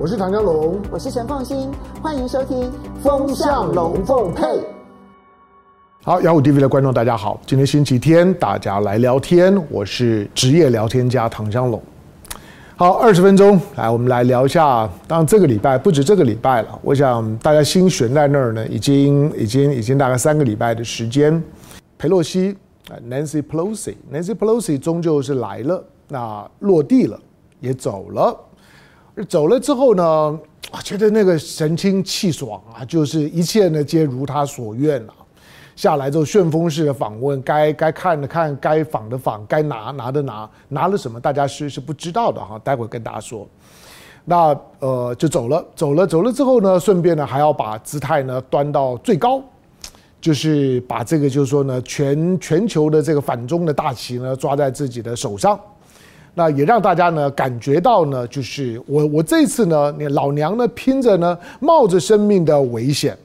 我是唐江龙，我是陈凤新，欢迎收听《风向龙凤配》。好，幺五 TV 的观众大家好，今天星期天，大家来聊天，我是职业聊天家唐江龙。好，二十分钟，来，我们来聊一下。当然，这个礼拜不止这个礼拜了，我想大家心悬在那儿呢，已经、已经、已经大概三个礼拜的时间。裴洛西，Nancy Pelosi，Nancy Pelosi 终究是来了，那落地了，也走了。走了之后呢，觉得那个神清气爽啊，就是一切呢皆如他所愿了。下来之后旋风式的访问，该该看的看，该访的访，该拿拿的拿，拿了什么大家是是不知道的哈，待会跟大家说。那呃就走了，走了走了之后呢，顺便呢还要把姿态呢端到最高，就是把这个就是说呢全全球的这个反中的大旗呢抓在自己的手上。那也让大家呢感觉到呢，就是我我这次呢，你老娘呢拼着呢，冒着生命的危险，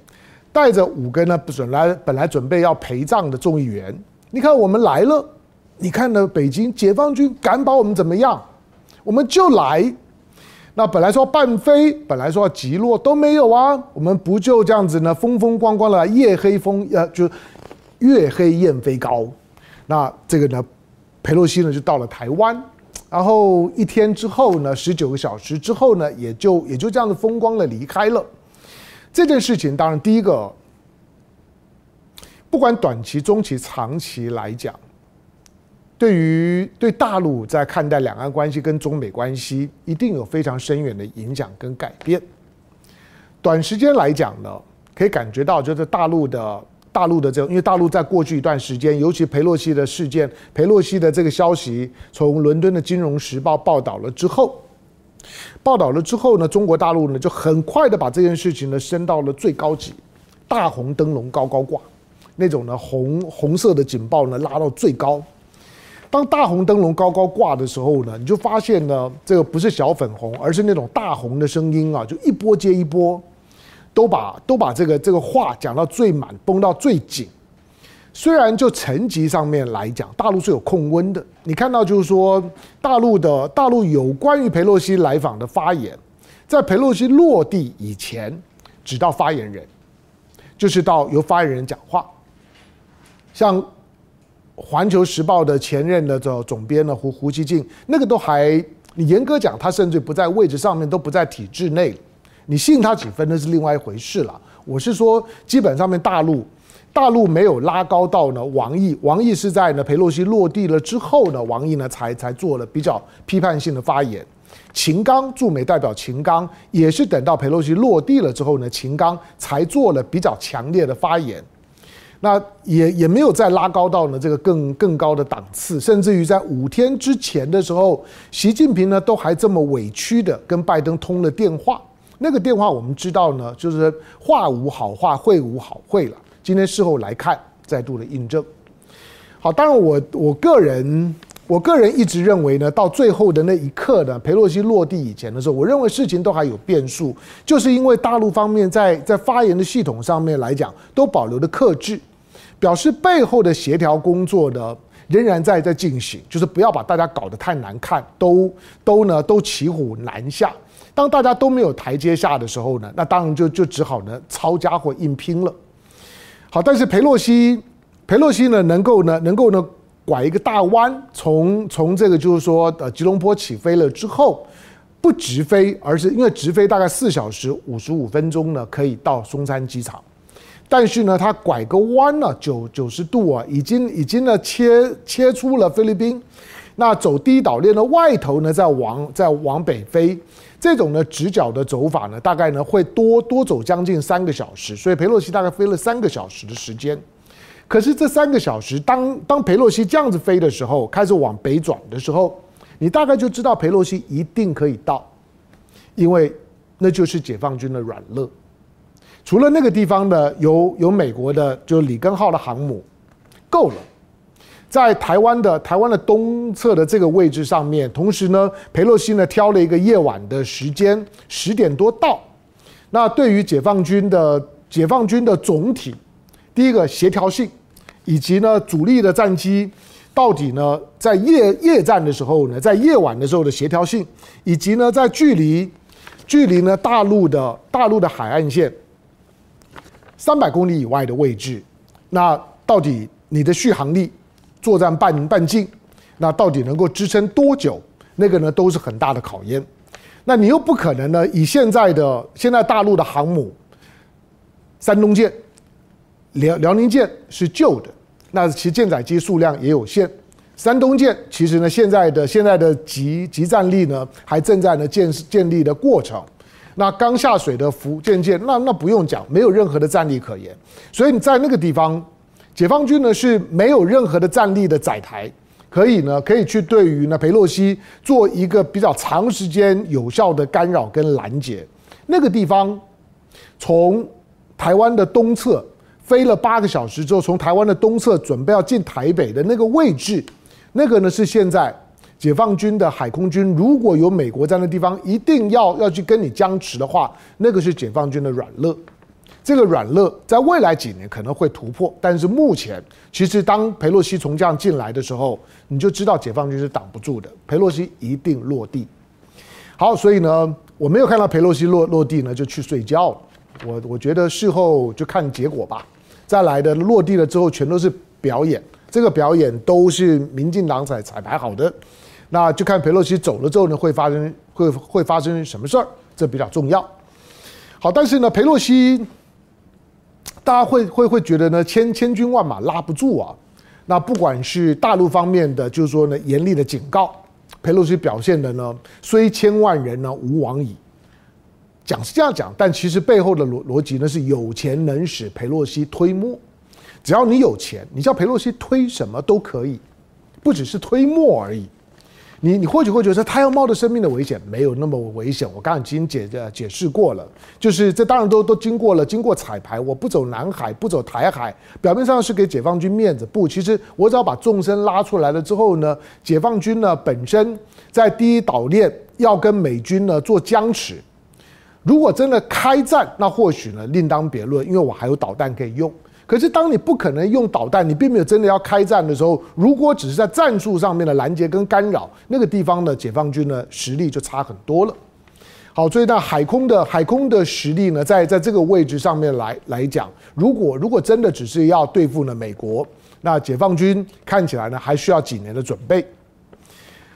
带着五个呢本来本来准备要陪葬的众议员，你看我们来了，你看呢北京解放军敢把我们怎么样？我们就来。那本来说半飞，本来说要击落都没有啊，我们不就这样子呢风风光光的夜黑风呃就月黑雁飞高。那这个呢，裴洛西呢就到了台湾。然后一天之后呢，十九个小时之后呢，也就也就这样子风光的离开了。这件事情当然，第一个，不管短期、中期、长期来讲，对于对大陆在看待两岸关系跟中美关系，一定有非常深远的影响跟改变。短时间来讲呢，可以感觉到就是大陆的。大陆的这个，因为大陆在过去一段时间，尤其裴洛西的事件，裴洛西的这个消息从伦敦的《金融时报》报道了之后，报道了之后呢，中国大陆呢就很快的把这件事情呢升到了最高级，大红灯笼高高挂，那种呢红红色的警报呢拉到最高。当大红灯笼高高挂的时候呢，你就发现呢，这个不是小粉红，而是那种大红的声音啊，就一波接一波。都把都把这个这个话讲到最满，绷到最紧。虽然就层级上面来讲，大陆是有控温的。你看到就是说，大陆的大陆有关于裴洛西来访的发言，在裴洛西落地以前，只到发言人，就是到由发言人讲话。像《环球时报》的前任的这总编呢胡胡锡进，那个都还，你严格讲，他甚至不在位置上面，都不在体制内。你信他几分那是另外一回事了。我是说，基本上面大陆，大陆没有拉高到呢王毅，王毅是在呢佩洛西落地了之后呢，王毅呢才才做了比较批判性的发言。秦刚驻美代表秦刚也是等到佩洛西落地了之后呢，秦刚才做了比较强烈的发言。那也也没有再拉高到呢这个更更高的档次，甚至于在五天之前的时候，习近平呢都还这么委屈的跟拜登通了电话。那个电话我们知道呢，就是话无好话，会无好会了。今天事后来看，再度的印证。好，当然我我个人我个人一直认为呢，到最后的那一刻呢，裴洛西落地以前的时候，我认为事情都还有变数，就是因为大陆方面在在发言的系统上面来讲，都保留的克制，表示背后的协调工作呢仍然在在进行，就是不要把大家搞得太难看，都都呢都骑虎难下。当大家都没有台阶下的时候呢，那当然就就只好呢抄家伙硬拼了。好，但是裴洛西，裴洛西呢能够呢能够呢拐一个大弯，从从这个就是说呃吉隆坡起飞了之后，不直飞，而是因为直飞大概四小时五十五分钟呢可以到松山机场，但是呢他拐个弯呢九九十度啊，已经已经呢切切出了菲律宾，那走第一岛链的外头呢再往再往北飞。这种呢直角的走法呢，大概呢会多多走将近三个小时，所以裴洛西大概飞了三个小时的时间。可是这三个小时，当当裴洛西这样子飞的时候，开始往北转的时候，你大概就知道裴洛西一定可以到，因为那就是解放军的软肋。除了那个地方的有有美国的，就是里根号的航母，够了。在台湾的台湾的东侧的这个位置上面，同时呢，裴洛西呢挑了一个夜晚的时间，十点多到。那对于解放军的解放军的总体，第一个协调性，以及呢主力的战机到底呢在夜夜战的时候呢，在夜晚的时候的协调性，以及呢在距离距离呢大陆的大陆的海岸线三百公里以外的位置，那到底你的续航力、作战半半径，那到底能够支撑多久？那个呢都是很大的考验。那你又不可能呢以现在的现在大陆的航母，山东舰、辽辽宁舰是旧的，那其舰载机数量也有限。山东舰其实呢，现在的现在的集集战力呢，还正在呢建建立的过程。那刚下水的福建舰，那那不用讲，没有任何的战力可言。所以你在那个地方，解放军呢是没有任何的战力的载台，可以呢可以去对于呢裴洛西做一个比较长时间有效的干扰跟拦截。那个地方，从台湾的东侧飞了八个小时之后，从台湾的东侧准备要进台北的那个位置。那个呢是现在解放军的海空军，如果有美国在那地方，一定要要去跟你僵持的话，那个是解放军的软肋。这个软肋在未来几年可能会突破，但是目前其实当佩洛西从这样进来的时候，你就知道解放军是挡不住的，佩洛西一定落地。好，所以呢，我没有看到佩洛西落落地呢，就去睡觉。我我觉得事后就看结果吧。再来的落地了之后，全都是表演。这个表演都是民进党彩彩排好的，那就看佩洛西走了之后呢，会发生会会发生什么事儿，这比较重要。好，但是呢，佩洛西，大家会会会觉得呢，千千军万马拉不住啊。那不管是大陆方面的，就是说呢，严厉的警告，裴洛西表现的呢，虽千万人呢，吾往矣。讲是这样讲，但其实背后的逻逻辑呢，是有钱能使裴洛西推磨。只要你有钱，你叫裴洛西推什么都可以，不只是推磨而已。你你或许会觉得他要冒着生命的危险，没有那么危险。我刚刚已经解解释过了，就是这当然都都经过了经过彩排。我不走南海，不走台海，表面上是给解放军面子，不，其实我只要把纵深拉出来了之后呢，解放军呢本身在第一岛链要跟美军呢做僵持。如果真的开战，那或许呢另当别论，因为我还有导弹可以用。可是，当你不可能用导弹，你并没有真的要开战的时候，如果只是在战术上面的拦截跟干扰，那个地方的解放军呢实力就差很多了。好，所以那海空的海空的实力呢，在在这个位置上面来来讲，如果如果真的只是要对付呢美国，那解放军看起来呢还需要几年的准备。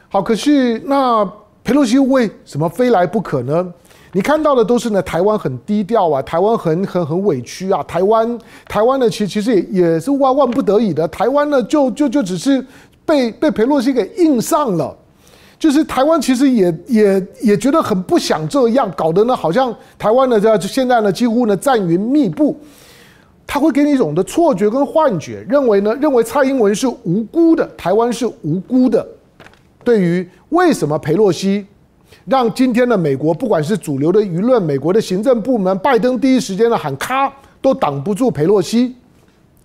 好，可是那裴洛西为什么非来不可呢？你看到的都是呢，台湾很低调啊，台湾很很很委屈啊，台湾台湾呢，其其实也也是万万不得已的，台湾呢就就就只是被被裴洛西给硬上了，就是台湾其实也也也觉得很不想这样，搞得呢好像台湾呢在现在呢几乎呢战云密布，他会给你一种的错觉跟幻觉，认为呢认为蔡英文是无辜的，台湾是无辜的，对于为什么裴洛西？让今天的美国，不管是主流的舆论，美国的行政部门，拜登第一时间的喊卡，都挡不住佩洛西。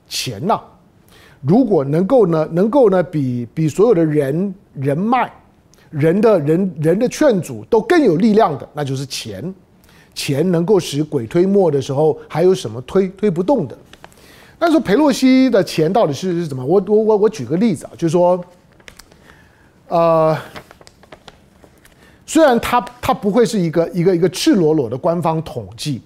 钱呐、如果能够呢，能够呢，比比所有的人人脉、人的人人的劝阻都更有力量的，那就是钱。钱能够使鬼推磨的时候，还有什么推推不动的？但是佩洛西的钱到底是是什么？我我我我举个例子啊，就是说，呃。虽然它它不会是一个一个一个赤裸裸的官方统计，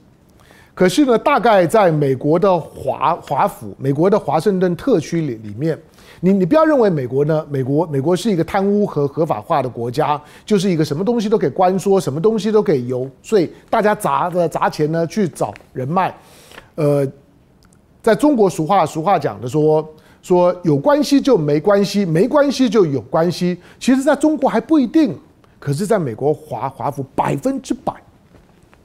可是呢，大概在美国的华华府、美国的华盛顿特区里里面，你你不要认为美国呢，美国美国是一个贪污和合法化的国家，就是一个什么东西都可以关说，什么东西都可以游，所以大家砸的砸钱呢去找人脉，呃，在中国俗话俗话讲的说说有关系就没关系，没关系就有关系，其实在中国还不一定。可是，在美国华华府百分之百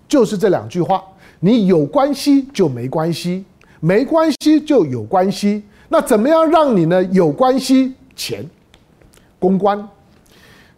就是这两句话：你有关系就没关系，没关系就有关系。那怎么样让你呢有关系？钱，公关，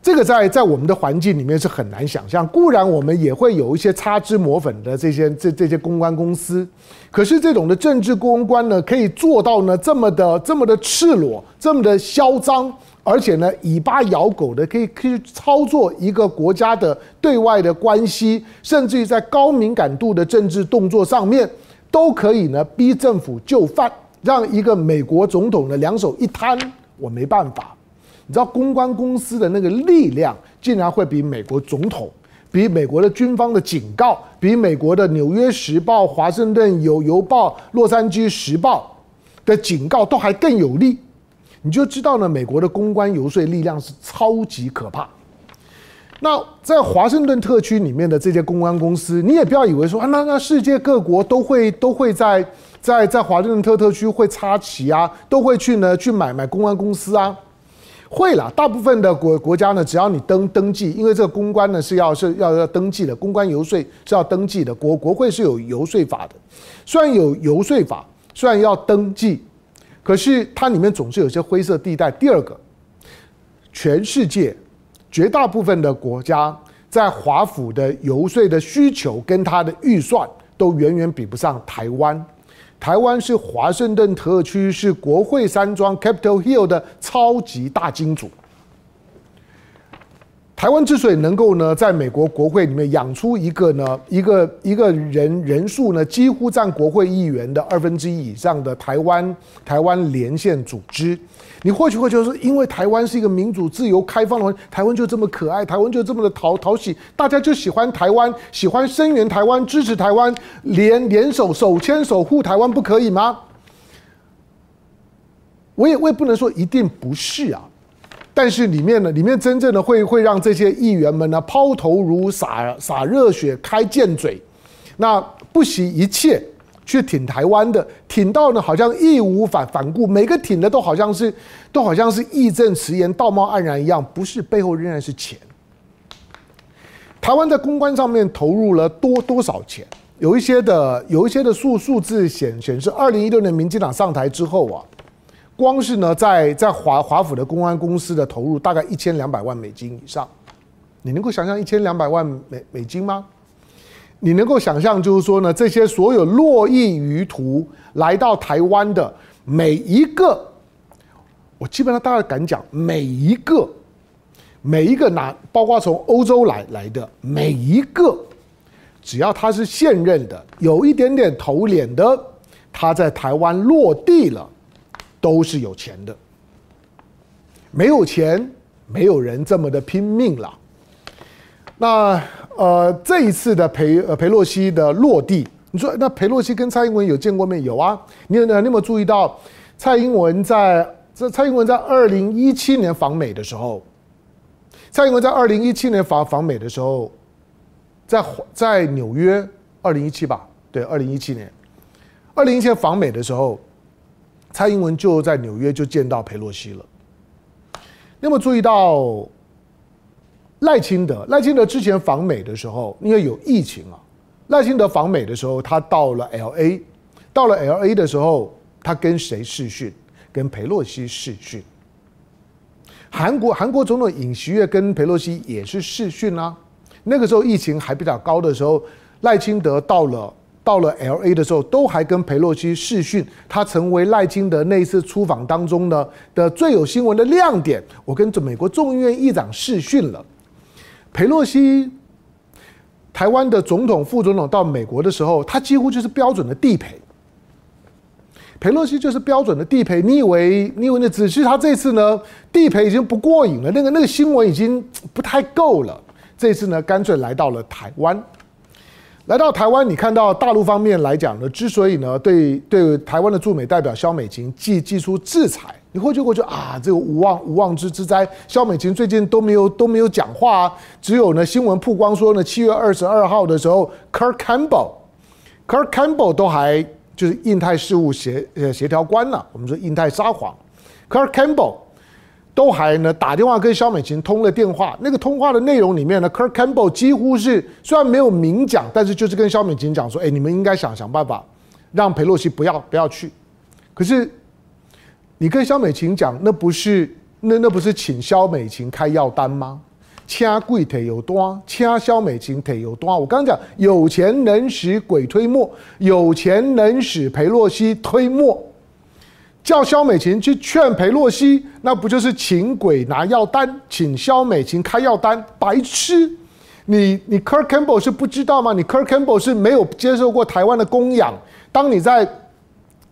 这个在在我们的环境里面是很难想象。固然我们也会有一些擦脂抹粉的这些这这些公关公司，可是这种的政治公关呢，可以做到呢这么的这么的赤裸，这么的嚣张。而且呢，以巴咬狗的可以可以操作一个国家的对外的关系，甚至于在高敏感度的政治动作上面，都可以呢逼政府就范，让一个美国总统的两手一摊，我没办法。你知道公关公司的那个力量，竟然会比美国总统比美国的军方的警告，比美国的《纽约时报》、《华盛顿邮邮报》、《洛杉矶时报》的警告都还更有力。你就知道呢，美国的公关游说力量是超级可怕。那在华盛顿特区里面的这些公关公司，你也不要以为说啊，那那世界各国都会都会在在在华盛顿特特区会插旗啊，都会去呢去买买公关公司啊，会啦。大部分的国国家呢，只要你登登记，因为这个公关呢是要是要要登记的，公关游说是要登记的，国国会是有游说法的。虽然有游说法，虽然要登记，可是它里面总是有些灰色地带。第二个，全世界。绝大部分的国家在华府的游说的需求跟他的预算都远远比不上台湾。台湾是华盛顿特区，是国会山庄 （Capitol Hill） 的超级大金主。台湾之所以能够呢，在美国国会里面养出一个呢，一个一个人人数呢，几乎占国会议员的二分之一以上的台湾台湾连线组织，你或许会觉得说，因为台湾是一个民主、自由、开放的，台湾就这么可爱，台湾就这么的讨讨喜，大家就喜欢台湾，喜欢声援台湾，支持台湾，联联手手牵手护台湾，不可以吗？我也我也不能说一定不是啊。但是里面呢，里面真正的会会让这些议员们呢抛头颅洒洒热血开贱嘴，那不惜一切去挺台湾的，挺到呢好像义无反反顾，每个挺的都好像是都好像是义正辞严、道貌岸然一样，不是背后仍然是钱。台湾在公关上面投入了多多少钱？有一些的有一些的数数字显显示，二零一六年民进党上台之后啊。光是呢，在在华华府的公安公司的投入大概一千两百万美金以上，你能够想象一千两百万美美金吗？你能够想象就是说呢，这些所有络绎于途来到台湾的每一个，我基本上大概敢讲每一个，每一个拿，包括从欧洲来来的每一个，只要他是现任的，有一点点头脸的，他在台湾落地了。都是有钱的，没有钱，没有人这么的拼命了。那呃，这一次的裴呃裴洛西的落地，你说那裴洛西跟蔡英文有见过面？有啊，你有你有没有注意到蔡英文在这蔡英文在二零一七年访美的时候，蔡英文在二零一七年访访美的时候，在在纽约二零一七吧，对，二零一七年，二零一七年访美的时候。蔡英文就在纽约就见到裴洛西了。那么注意到赖清德，赖清德之前访美的时候，因为有疫情啊，赖清德访美的时候，他到了 LA，到了 LA 的时候，他跟谁视讯？跟裴洛西视讯。韩国韩国总统尹锡悦跟裴洛西也是视讯啊。那个时候疫情还比较高的时候，赖清德到了。到了 LA 的时候，都还跟裴洛西视讯，他成为赖清德那一次出访当中呢的最有新闻的亮点。我跟美国众议院议长视讯了，裴洛西，台湾的总统、副总统到美国的时候，他几乎就是标准的地陪。裴洛西就是标准的地陪，你以为你以为那只是他这次呢地陪已经不过瘾了，那个那个新闻已经不太够了，这次呢干脆来到了台湾。来到台湾，你看到大陆方面来讲呢，之所以呢对对台湾的驻美代表肖美琴祭祭出制裁，你会觉得会觉得啊，这个无妄无妄之之灾。肖美琴最近都没有都没有讲话啊，只有呢新闻曝光说呢，七月二十二号的时候，Kurt Campbell，Kurt Campbell 都还就是印太事务协呃协调官了，我们说印太撒谎，Kurt Campbell。都还呢打电话跟萧美琴通了电话，那个通话的内容里面呢，Kirk Campbell 几乎是虽然没有明讲，但是就是跟萧美琴讲说，哎，你们应该想想办法，让裴洛西不要不要去。可是你跟萧美琴讲，那不是那那不是请萧美琴开药单吗？掐贵腿有多，请萧美琴腿有多。我刚刚讲有钱能使鬼推磨，有钱能使裴洛西推磨。叫萧美琴去劝裴洛西，那不就是请鬼拿药单，请萧美琴开药单？白痴！你你 Kurt Campbell 是不知道吗？你 Kurt Campbell 是没有接受过台湾的供养。当你在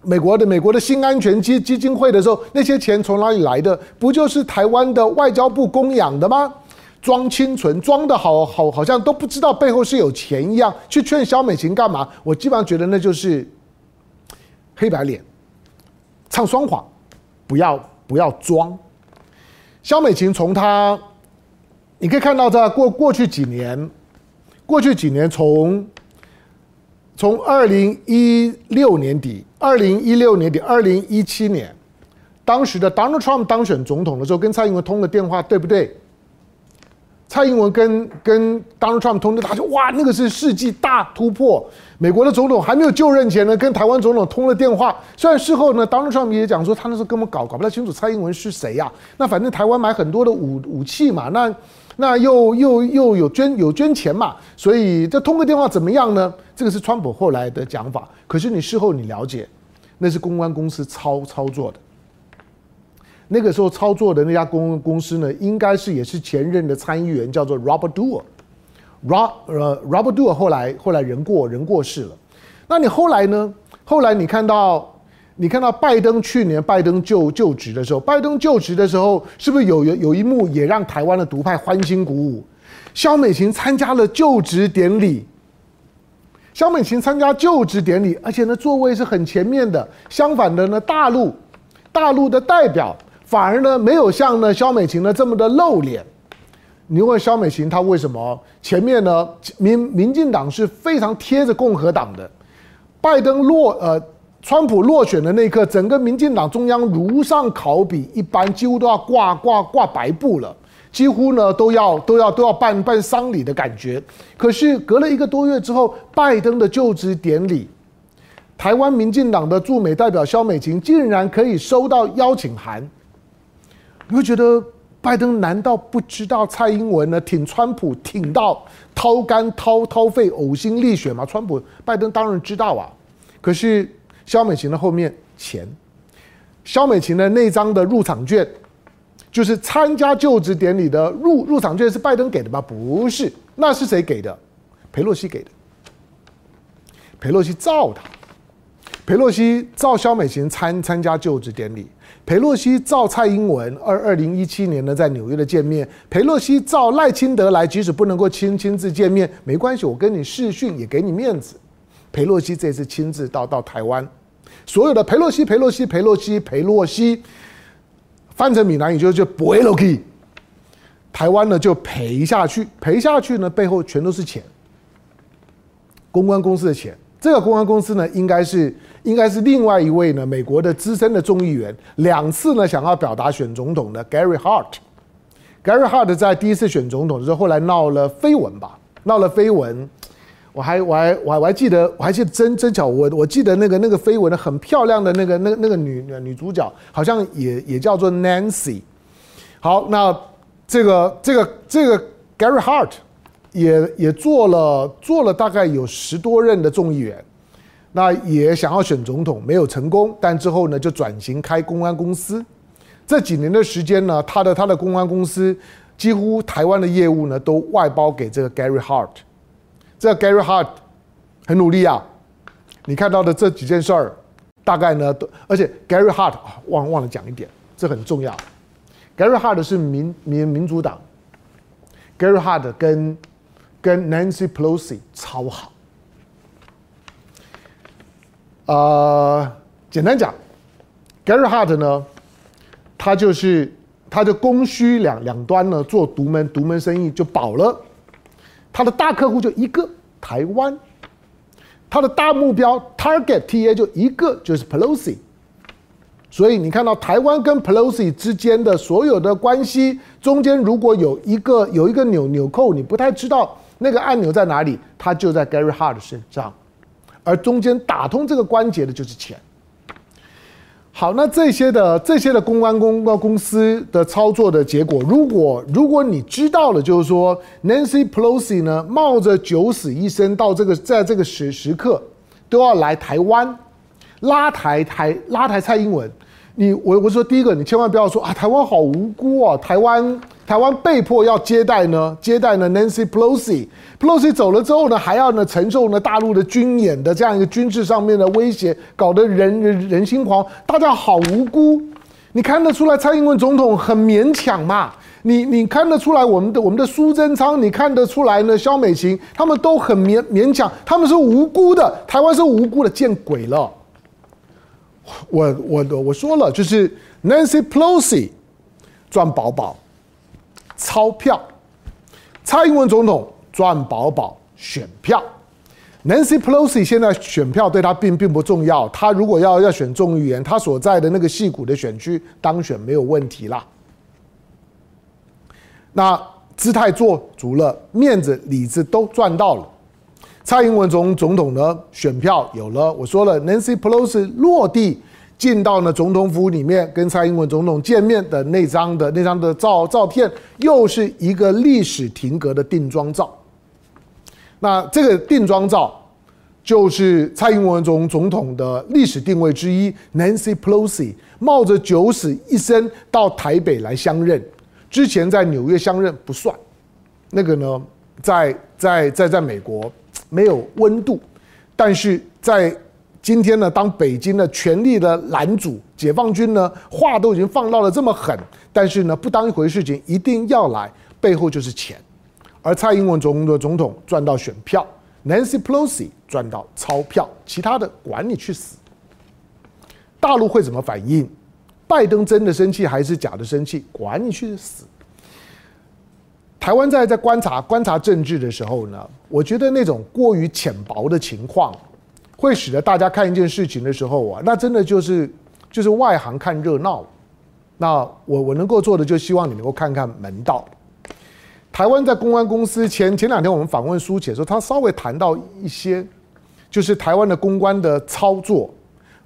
美国的美国的新安全基基金会的时候，那些钱从哪里来的？不就是台湾的外交部供养的吗？装清纯，装的好好好像都不知道背后是有钱一样，去劝萧美琴干嘛？我基本上觉得那就是黑白脸，唱双簧，不要不要装。肖美琴从她，你可以看到在过过去几年，过去几年从从二零一六年底，二零一六年底，二零一七年。当时的 Donald Trump 当选总统的时候，跟蔡英文通了电话，对不对？蔡英文跟跟 Donald Trump 通的，他说：“哇，那个是世纪大突破。美国的总统还没有就任前呢，跟台湾总统通了电话。虽然事后呢，Donald Trump 也讲说，他那时候根本搞搞不太清楚蔡英文是谁呀、啊。那反正台湾买很多的武武器嘛，那那又又又有捐有捐钱嘛，所以这通个电话怎么样呢？这个是川普后来的讲法。可是你事后你了解，那是公关公司操操作的。”那个时候操作的那家公公司呢，应该是也是前任的参议员，叫做 Robert Doar，Rob 呃 Robert Doar 后来后来人过人过世了。那你后来呢？后来你看到你看到拜登去年拜登就就职的时候，拜登就职的时候，是不是有有有一幕也让台湾的独派欢欣鼓舞？萧美琴参加了就职典礼，萧美琴参加就职典礼，而且呢座位是很前面的。相反的呢，大陆大陆的代表。反而呢，没有像呢萧美琴呢这么的露脸。你问萧美琴，她为什么前面呢？民民进党是非常贴着共和党的。拜登落呃，川普落选的那一刻，整个民进党中央如上考妣一般，几乎都要挂挂挂白布了，几乎呢都要都要都要办办丧礼的感觉。可是隔了一个多月之后，拜登的就职典礼，台湾民进党的驻美代表萧美琴竟然可以收到邀请函。你会觉得拜登难道不知道蔡英文呢挺川普挺到掏肝掏掏肺呕心沥血吗？川普拜登当然知道啊，可是肖美琴的后面钱，肖美琴的那张的入场券，就是参加就职典礼的入入场券是拜登给的吗？不是，那是谁给的？裴洛西给的。裴洛西造他，裴洛西造肖美琴参参加就职典礼。裴洛西召蔡英文二二零一七年呢，在纽约的见面。裴洛西召赖清德来，即使不能够亲亲自见面，没关系，我跟你视讯也给你面子。裴洛西这次亲自到到台湾，所有的裴洛西、裴洛西、裴洛西、裴洛西，翻成闽南语就就不会落去。台湾呢就赔下去，赔下去呢背后全都是钱，公关公司的钱。这个公关公司呢，应该是应该是另外一位呢，美国的资深的众议员，两次呢想要表达选总统的 Gary Hart。Gary Hart 在第一次选总统的时候，后来闹了绯闻吧，闹了绯闻。我还我还我还我还记得我还记得真真巧，我我记得那个那个绯闻的很漂亮的那个那个那个女女主角，好像也也叫做 Nancy。好，那这个这个这个 Gary Hart。也也做了做了大概有十多任的众议员，那也想要选总统，没有成功，但之后呢就转型开公关公司。这几年的时间呢，他的他的公关公司几乎台湾的业务呢都外包给这个 Gary Hart。这个 Gary Hart 很努力啊，你看到的这几件事儿，大概呢都，而且 Gary Hart 忘忘了讲一点，这很重要。Gary Hart 是民民民主党，Gary Hart 跟跟 Nancy Pelosi 超好，呃，简单讲，Gary Hart 呢，他就是他的供需两两端呢做独门独门生意就饱了，他的大客户就一个台湾，他的大目标 Target TA 就一个就是 Pelosi，所以你看到台湾跟 Pelosi 之间的所有的关系中间如果有一个有一个纽纽扣，你不太知道。那个按钮在哪里？它就在 Gary Hart 身上，而中间打通这个关节的就是钱。好，那这些的这些的公关公关公司的操作的结果，如果如果你知道了，就是说 Nancy Pelosi 呢，冒着九死一生到这个在这个时时刻都要来台湾拉台台拉台蔡英文。你我我说第一个，你千万不要说啊，台湾好无辜啊，台湾台湾被迫要接待呢，接待呢 Nancy Pelosi，Pelosi 走了之后呢，还要呢承受呢大陆的军演的这样一个军事上面的威胁，搞得人人人心惶，大家好无辜。你看得出来蔡英文总统很勉强嘛？你你看得出来，我们的我们的苏贞昌，你看得出来呢？萧美琴他们都很勉勉强，他们是无辜的，台湾是无辜的，见鬼了！我我我说了，就是 Nancy Pelosi 赚饱饱钞票，蔡英文总统赚饱饱选票。Nancy Pelosi 现在选票对他并并不重要，他如果要要选众议员，他所在的那个矽谷的选区当选没有问题啦。那姿态做足了，面子里子都赚到了。蔡英文总总统呢，选票有了。我说了，Nancy Pelosi 落地进到呢总统府里面，跟蔡英文总统见面的那张的那张的照照片，又是一个历史停格的定妆照。那这个定妆照，就是蔡英文总总统的历史定位之一。Nancy Pelosi 冒着九死一生到台北来相认。之前在纽约相认不算，那个呢，在在在在美国没有温度，但是在今天呢，当北京的权力的拦阻，解放军呢话都已经放到了这么狠，但是呢不当一回事情，一定要来，背后就是钱，而蔡英文总的总统赚到选票，Nancy Pelosi 赚到钞票，其他的管你去死。大陆会怎么反应？拜登真的生气还是假的生气？管你去死！台湾在在观察观察政治的时候呢，我觉得那种过于浅薄的情况，会使得大家看一件事情的时候啊，那真的就是就是外行看热闹。那我我能够做的，就希望你能够看看门道。台湾在公关公司前前两天我们访问苏姐的时候，他稍微谈到一些，就是台湾的公关的操作。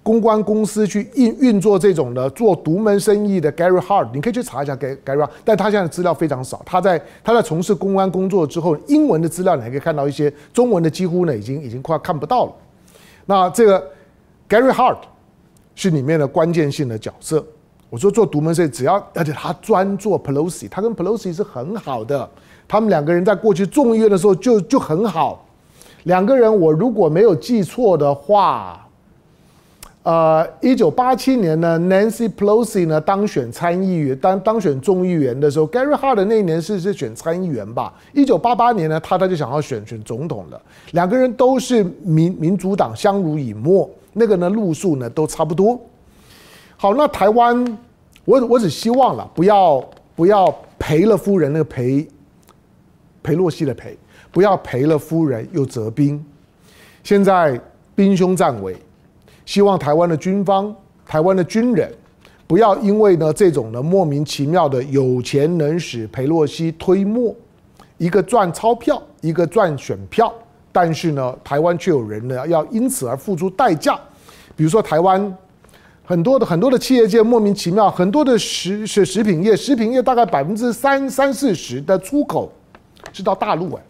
公关公司去运运作这种的做独门生意的 Gary Hart，你可以去查一下 Gary Hart，但他现在资料非常少。他在他在从事公关工作之后，英文的资料你还可以看到一些，中文的几乎呢已经已经快看不到了。那这个 Gary Hart 是里面的关键性的角色。我说做独门生意，只要而且他专做 Pelosi，他跟 Pelosi 是很好的，他们两个人在过去众议院的时候就就很好。两个人我如果没有记错的话。呃，一九八七年呢，Nancy Pelosi 呢当选参议员，当当选众议员的时候，Gary Hart 那一年是是选参议员吧？一九八八年呢，他他就想要选选总统了。两个人都是民民主党，相濡以沫，那个呢路数呢都差不多。好，那台湾，我我只希望了，不要不要赔了夫人那个赔，赔洛西的赔，不要赔了夫人又折兵。现在兵凶战危。希望台湾的军方、台湾的军人，不要因为呢这种呢莫名其妙的有钱能使裴洛西推磨，一个赚钞票，一个赚选票，但是呢台湾却有人呢要因此而付出代价。比如说台湾很多的很多的企业界莫名其妙，很多的食食食品业，食品业大概百分之三三四十的出口是到大陆哎，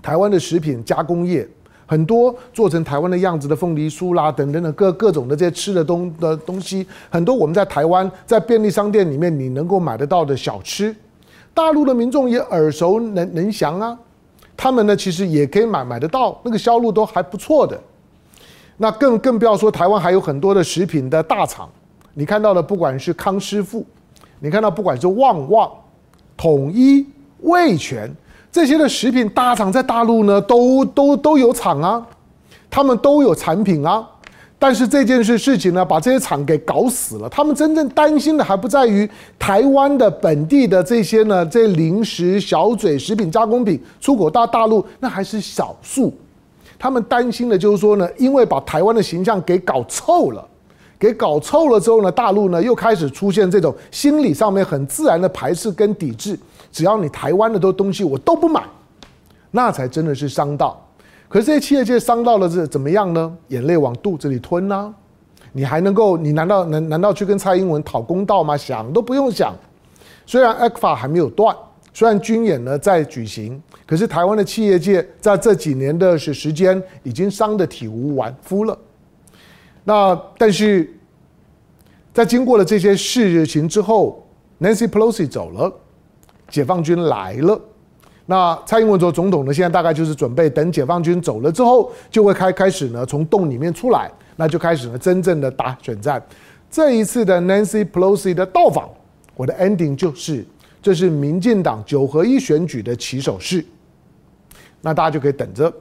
台湾的食品加工业。很多做成台湾的样子的凤梨酥啦，等等的各各种的这些吃的东的东西，很多我们在台湾在便利商店里面你能够买得到的小吃，大陆的民众也耳熟能能详啊。他们呢其实也可以买买得到，那个销路都还不错的。那更更不要说台湾还有很多的食品的大厂，你看到的不管是康师傅，你看到不管是旺旺、统一、味全。这些的食品大厂在大陆呢，都都都有厂啊，他们都有产品啊。但是这件事事情呢，把这些厂给搞死了。他们真正担心的还不在于台湾的本地的这些呢，这零食、小嘴、食品加工品出口到大陆，那还是少数。他们担心的就是说呢，因为把台湾的形象给搞臭了，给搞臭了之后呢，大陆呢又开始出现这种心理上面很自然的排斥跟抵制。只要你台湾的都东西我都不买，那才真的是伤到。可是这些企业界伤到了是怎么样呢？眼泪往肚子里吞呢、啊？你还能够？你难道难难道去跟蔡英文讨公道吗？想都不用想。虽然 ECFA 还没有断，虽然军演呢在举行，可是台湾的企业界在这几年的时时间已经伤得体无完肤了。那但是在经过了这些事情之后，Nancy Pelosi 走了。解放军来了，那蔡英文做总统呢？现在大概就是准备等解放军走了之后，就会开开始呢从洞里面出来，那就开始呢真正的打选战。这一次的 Nancy Pelosi 的到访，我的 ending 就是这是民进党九合一选举的起手式。那大家就可以等着，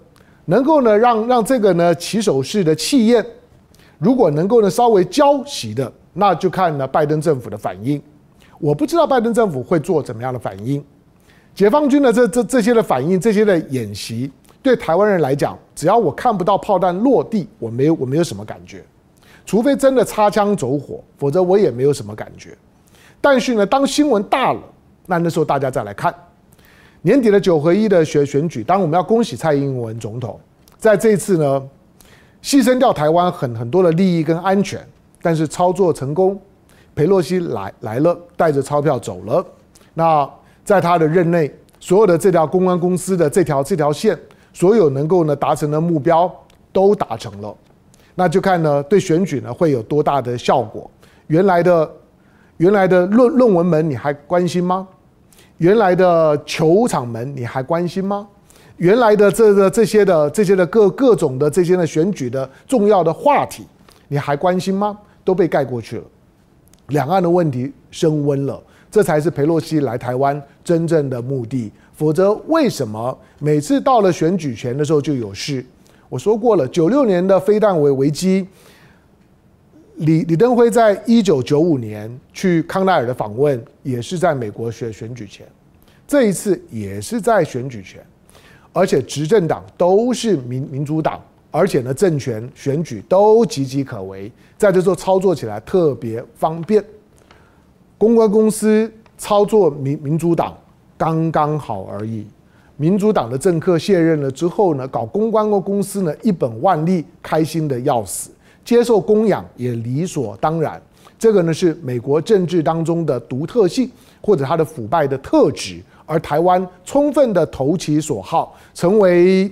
能够呢让让这个呢起手式的气焰，如果能够呢稍微浇熄的，那就看呢拜登政府的反应。我不知道拜登政府会做怎么样的反应。解放军的这这这些的反应，这些的演习，对台湾人来讲，只要我看不到炮弹落地，我没有我没有什么感觉。除非真的擦枪走火，否则我也没有什么感觉。但是呢，当新闻大了，那那时候大家再来看。年底的九合一的选选举，当我们要恭喜蔡英文总统，在这一次呢，牺牲掉台湾很很多的利益跟安全，但是操作成功，裴洛西来来了，带着钞票走了。那在他的任内，所有的这条公关公司的这条这条线，所有能够呢达成的目标都达成了，那就看呢对选举呢会有多大的效果。原来的原来的论论文门你还关心吗？原来的球场门你还关心吗？原来的这个这些的这些的各各种的这些的选举的重要的话题，你还关心吗？都被盖过去了。两岸的问题升温了，这才是裴洛西来台湾真正的目的。否则，为什么每次到了选举前的时候就有事？我说过了，九六年的飞弹危危机。李李登辉在一九九五年去康奈尔的访问，也是在美国选选举前，这一次也是在选举前，而且执政党都是民民主党，而且呢政权选举都岌岌可危，在这时候操作起来特别方便。公关公司操作民民主党刚刚好而已，民主党的政客卸任了之后呢，搞公关公司呢一本万利，开心的要死。接受供养也理所当然，这个呢是美国政治当中的独特性，或者它的腐败的特质。而台湾充分的投其所好，成为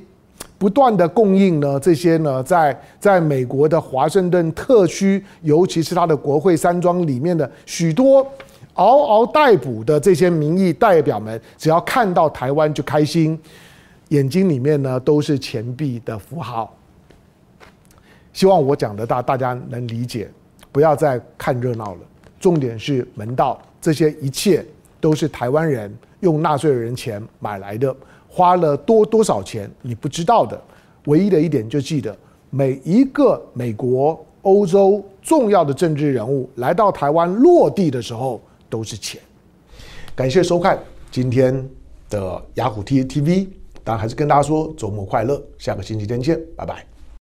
不断的供应呢这些呢在在美国的华盛顿特区，尤其是它的国会山庄里面的许多嗷嗷待哺的这些民意代表们，只要看到台湾就开心，眼睛里面呢都是钱币的符号。希望我讲的大大家能理解，不要再看热闹了。重点是门道，这些一切都是台湾人用纳税人钱买来的，花了多多少钱你不知道的。唯一的一点就记得，每一个美国、欧洲重要的政治人物来到台湾落地的时候都是钱。感谢收看今天的雅虎 T T V，当然还是跟大家说周末快乐，下个星期天见，拜拜。